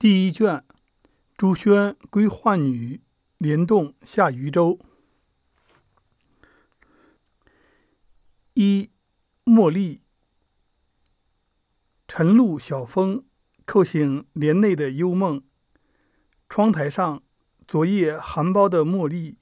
第一卷，朱轩归浣女，莲动下渔舟。一，茉莉。晨露小风，叩醒帘内的幽梦。窗台上，昨夜含苞的茉莉，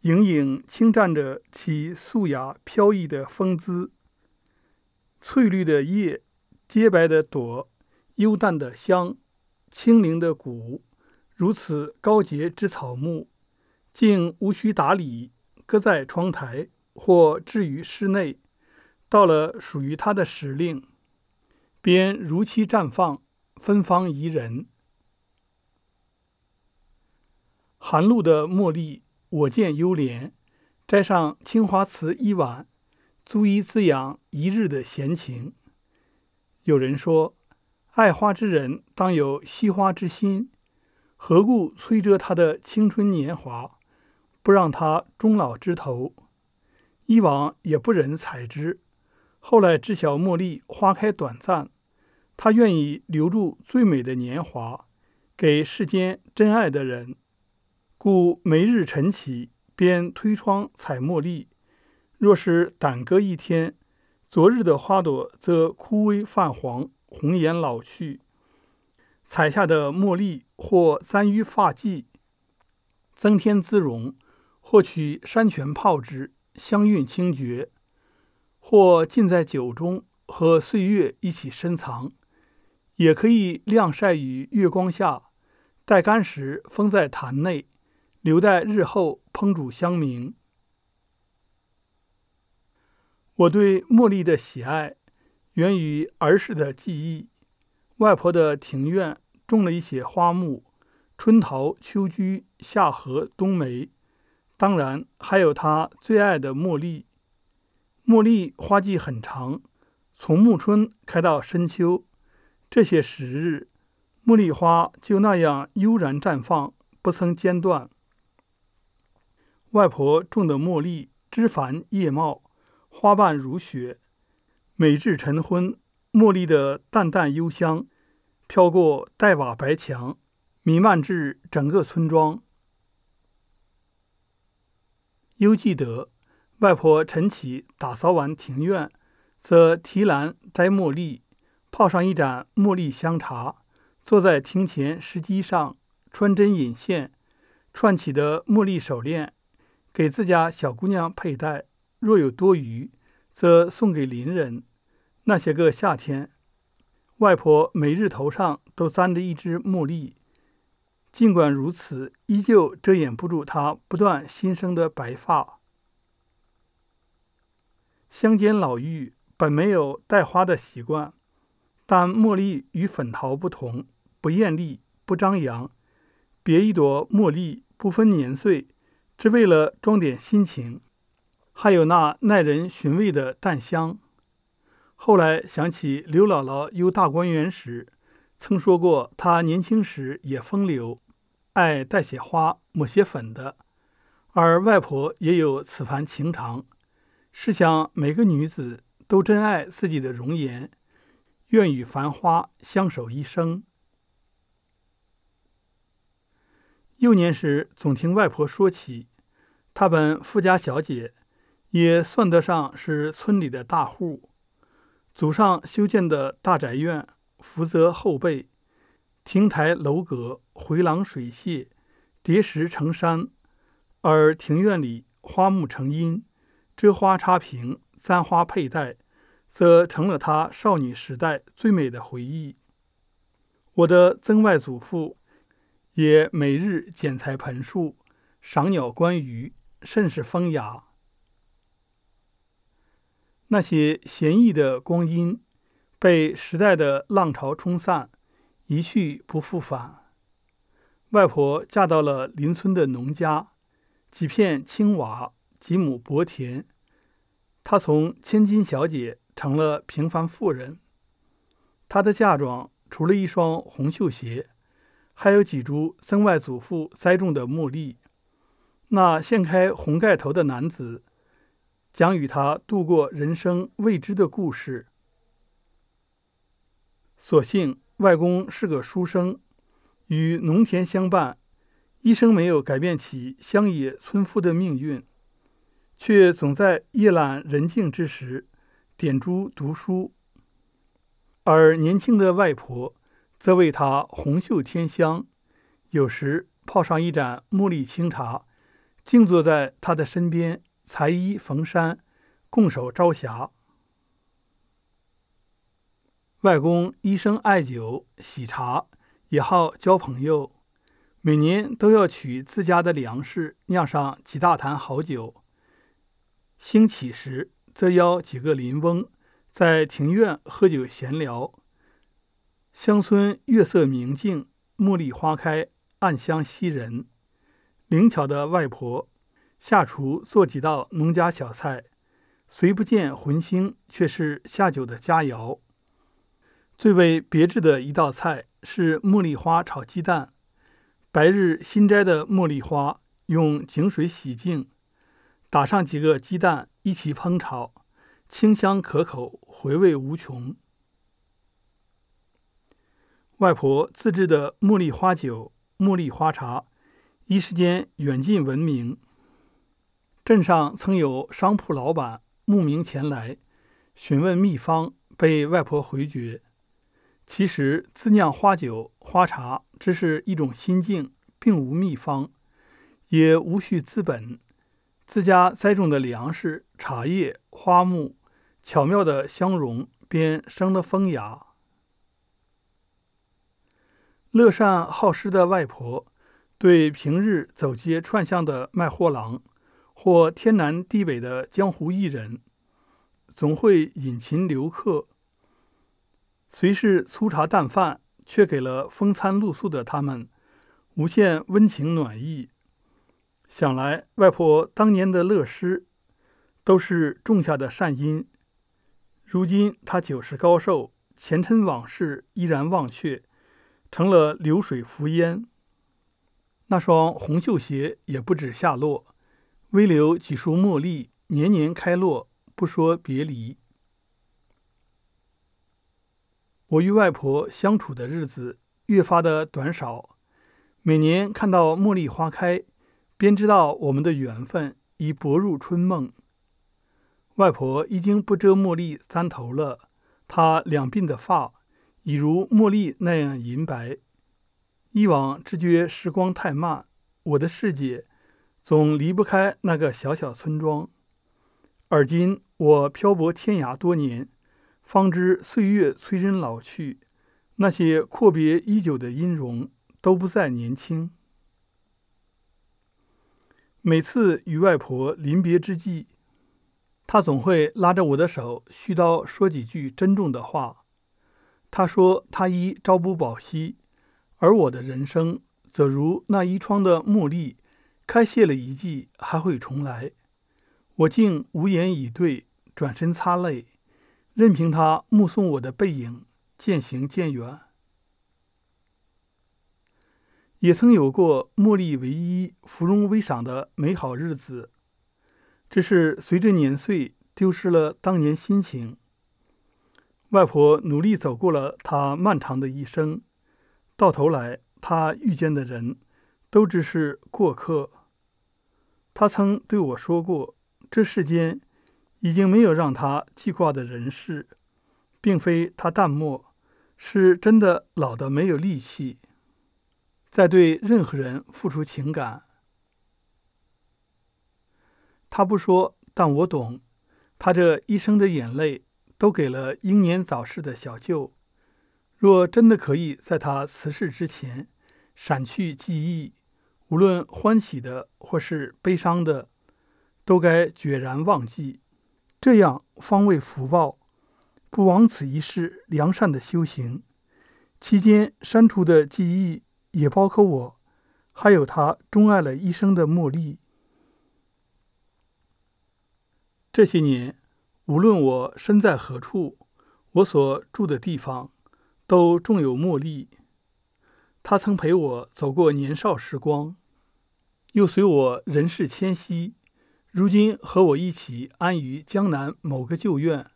盈盈轻蘸着其素雅飘逸的风姿。翠绿的叶，洁白的朵，幽淡的香。清灵的骨，如此高洁之草木，竟无需打理，搁在窗台或置于室内。到了属于它的时令，便如期绽放，芬芳宜人。寒露的茉莉，我见幽怜。摘上青花瓷一碗，足以滋养一日的闲情。有人说。爱花之人当有惜花之心，何故摧折他的青春年华，不让他终老枝头？以往也不忍采之，后来知晓茉莉花开短暂，他愿意留住最美的年华，给世间真爱的人，故每日晨起便推窗采茉莉。若是耽搁一天，昨日的花朵则枯萎泛黄。红颜老去，采下的茉莉或簪于发髻，增添姿容；或取山泉泡之，香韵清绝；或浸在酒中，和岁月一起深藏。也可以晾晒于月光下，待干时封在坛内，留待日后烹煮香茗。我对茉莉的喜爱。源于儿时的记忆，外婆的庭院种了一些花木，春桃、秋菊、夏荷、冬梅，当然还有她最爱的茉莉。茉莉花季很长，从暮春开到深秋，这些时日，茉莉花就那样悠然绽放，不曾间断。外婆种的茉莉枝繁叶茂，花瓣如雪。每日晨昏，茉莉的淡淡幽香飘过黛瓦白墙，弥漫至整个村庄。犹记得，外婆晨起打扫完庭院，则提篮摘茉莉，泡上一盏茉莉香茶，坐在庭前石阶上穿针引线，串起的茉莉手链，给自家小姑娘佩戴。若有多余，则送给邻人。那些个夏天，外婆每日头上都簪着一只茉莉，尽管如此，依旧遮掩不住她不断新生的白发。乡间老妪本没有戴花的习惯，但茉莉与粉桃不同，不艳丽，不张扬。别一朵茉莉，不分年岁，只为了装点心情，还有那耐人寻味的淡香。后来想起刘姥姥游大观园时，曾说过她年轻时也风流，爱带些花抹些粉的，而外婆也有此番情长。试想，每个女子都珍爱自己的容颜，愿与繁花相守一生。幼年时总听外婆说起，她本富家小姐，也算得上是村里的大户。祖上修建的大宅院，福泽厚备，亭台楼阁，回廊水榭，叠石成山；而庭院里花木成荫，遮花插屏，簪花佩戴，则成了他少女时代最美的回忆。我的曾外祖父也每日剪裁盆树，赏鸟观鱼，甚是风雅。那些闲逸的光阴，被时代的浪潮冲散，一去不复返。外婆嫁到了邻村的农家，几片青瓦，几亩薄田。她从千金小姐成了平凡妇人。她的嫁妆除了一双红绣鞋，还有几株曾外祖父栽种的茉莉。那掀开红盖头的男子。将与他度过人生未知的故事。所幸外公是个书生，与农田相伴，一生没有改变起乡野村夫的命运，却总在夜阑人静之时点珠读书。而年轻的外婆则为他红袖添香，有时泡上一盏茉莉清茶，静坐在他的身边，裁衣缝衫，共守朝霞。外公一生爱酒喜茶，也好交朋友，每年都要取自家的粮食酿上几大坛好酒。兴起时，则邀几个邻翁在庭院喝酒闲聊。乡村月色明净，茉莉花开，暗香袭人。灵巧的外婆下厨做几道农家小菜，虽不见荤腥，却是下酒的佳肴。最为别致的一道菜是茉莉花炒鸡蛋。白日新摘的茉莉花，用井水洗净，打上几个鸡蛋一起烹炒，清香可口，回味无穷。外婆自制的茉莉花酒、茉莉花茶，一时间远近闻名。镇上曾有商铺老板慕名前来询问秘方，被外婆回绝。其实自酿花酒、花茶只是一种心境，并无秘方，也无需资本。自家栽种的粮食、茶叶、花木，巧妙的相融，便生了风雅。乐善好施的外婆，对平日走街串巷的卖货郎，或天南地北的江湖艺人，总会引琴留客。虽是粗茶淡饭，却给了风餐露宿的他们无限温情暖意。想来外婆当年的乐施，都是种下的善因。如今她九十高寿，前尘往事依然忘却，成了流水浮烟。那双红绣鞋也不止下落，微留几束茉莉，年年开落，不说别离。我与外婆相处的日子越发的短少，每年看到茉莉花开，便知道我们的缘分已薄入春梦。外婆已经不遮茉莉簪头了，她两鬓的发已如茉莉那样银白。以往只觉时光太慢，我的世界总离不开那个小小村庄，而今我漂泊天涯多年。方知岁月催人老去，那些阔别已久的音容都不再年轻。每次与外婆临别之际，她总会拉着我的手，絮叨说几句珍重的话。她说：“她已朝不保夕，而我的人生则如那一窗的茉莉，开谢了一季，还会重来。”我竟无言以对，转身擦泪。任凭他目送我的背影渐行渐远，也曾有过茉莉唯一、芙蓉微赏的美好日子，只是随着年岁丢失了当年心情。外婆努力走过了她漫长的一生，到头来，她遇见的人都只是过客。他曾对我说过：“这世间……”已经没有让他记挂的人事，并非他淡漠，是真的老的没有力气再对任何人付出情感。他不说，但我懂，他这一生的眼泪都给了英年早逝的小舅。若真的可以在他辞世之前闪去记忆，无论欢喜的或是悲伤的，都该决然忘记。这样方为福报，不枉此一世良善的修行。期间删除的记忆也包括我，还有他钟爱了一生的茉莉。这些年，无论我身在何处，我所住的地方都种有茉莉。他曾陪我走过年少时光，又随我人世迁徙。如今和我一起安于江南某个旧院，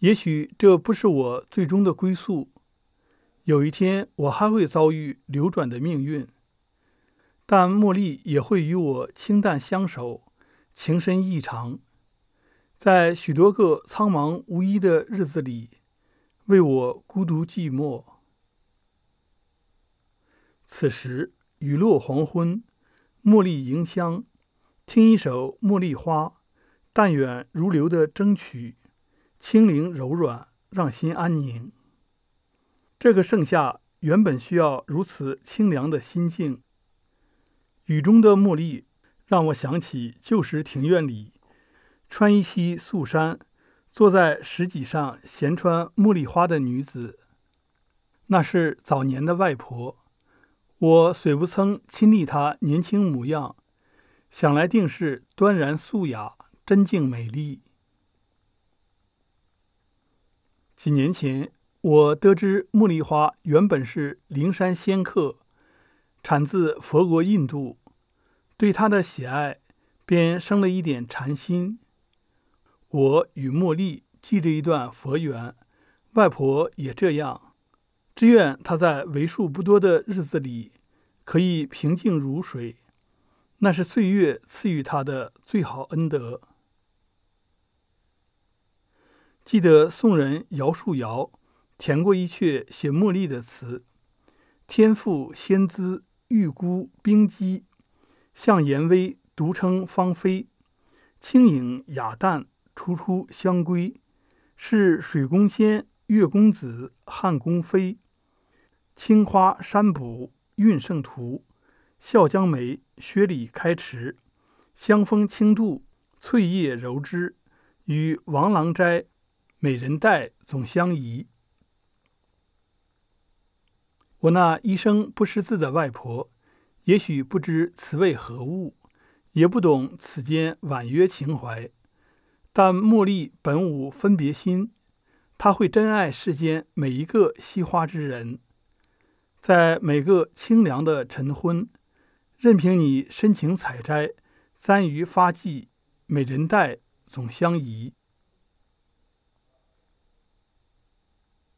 也许这不是我最终的归宿，有一天我还会遭遇流转的命运，但茉莉也会与我清淡相守，情深意长，在许多个苍茫无依的日子里，为我孤独寂寞。此时雨落黄昏，茉莉迎香，听一首《茉莉花》，淡远如流的筝曲，轻灵柔软，让心安宁。这个盛夏原本需要如此清凉的心境。雨中的茉莉让我想起旧时庭院里，穿一袭素衫，坐在石几上闲穿茉莉花的女子。那是早年的外婆。我虽不曾亲历她年轻模样，想来定是端然素雅、真静美丽。几年前，我得知茉莉花原本是灵山仙客，产自佛国印度，对它的喜爱便生了一点禅心。我与茉莉记着一段佛缘，外婆也这样。只愿他在为数不多的日子里可以平静如水，那是岁月赐予他的最好恩德。记得宋人姚树尧填过一阙写茉莉的词：“天赋仙姿，玉孤冰肌，向颜微，独称芳菲，轻盈雅淡，楚楚相归，是水宫仙，月宫子，汉宫妃。”青花山补韵胜图，笑江梅，薛里开池，香风轻度，翠叶柔枝，与王郎斋、美人带总相宜。我那一生不识字的外婆，也许不知此为何物，也不懂此间婉约情怀，但茉莉本无分别心，她会珍爱世间每一个惜花之人。在每个清凉的晨昏，任凭你深情采摘，簪于发髻，美人带总相宜。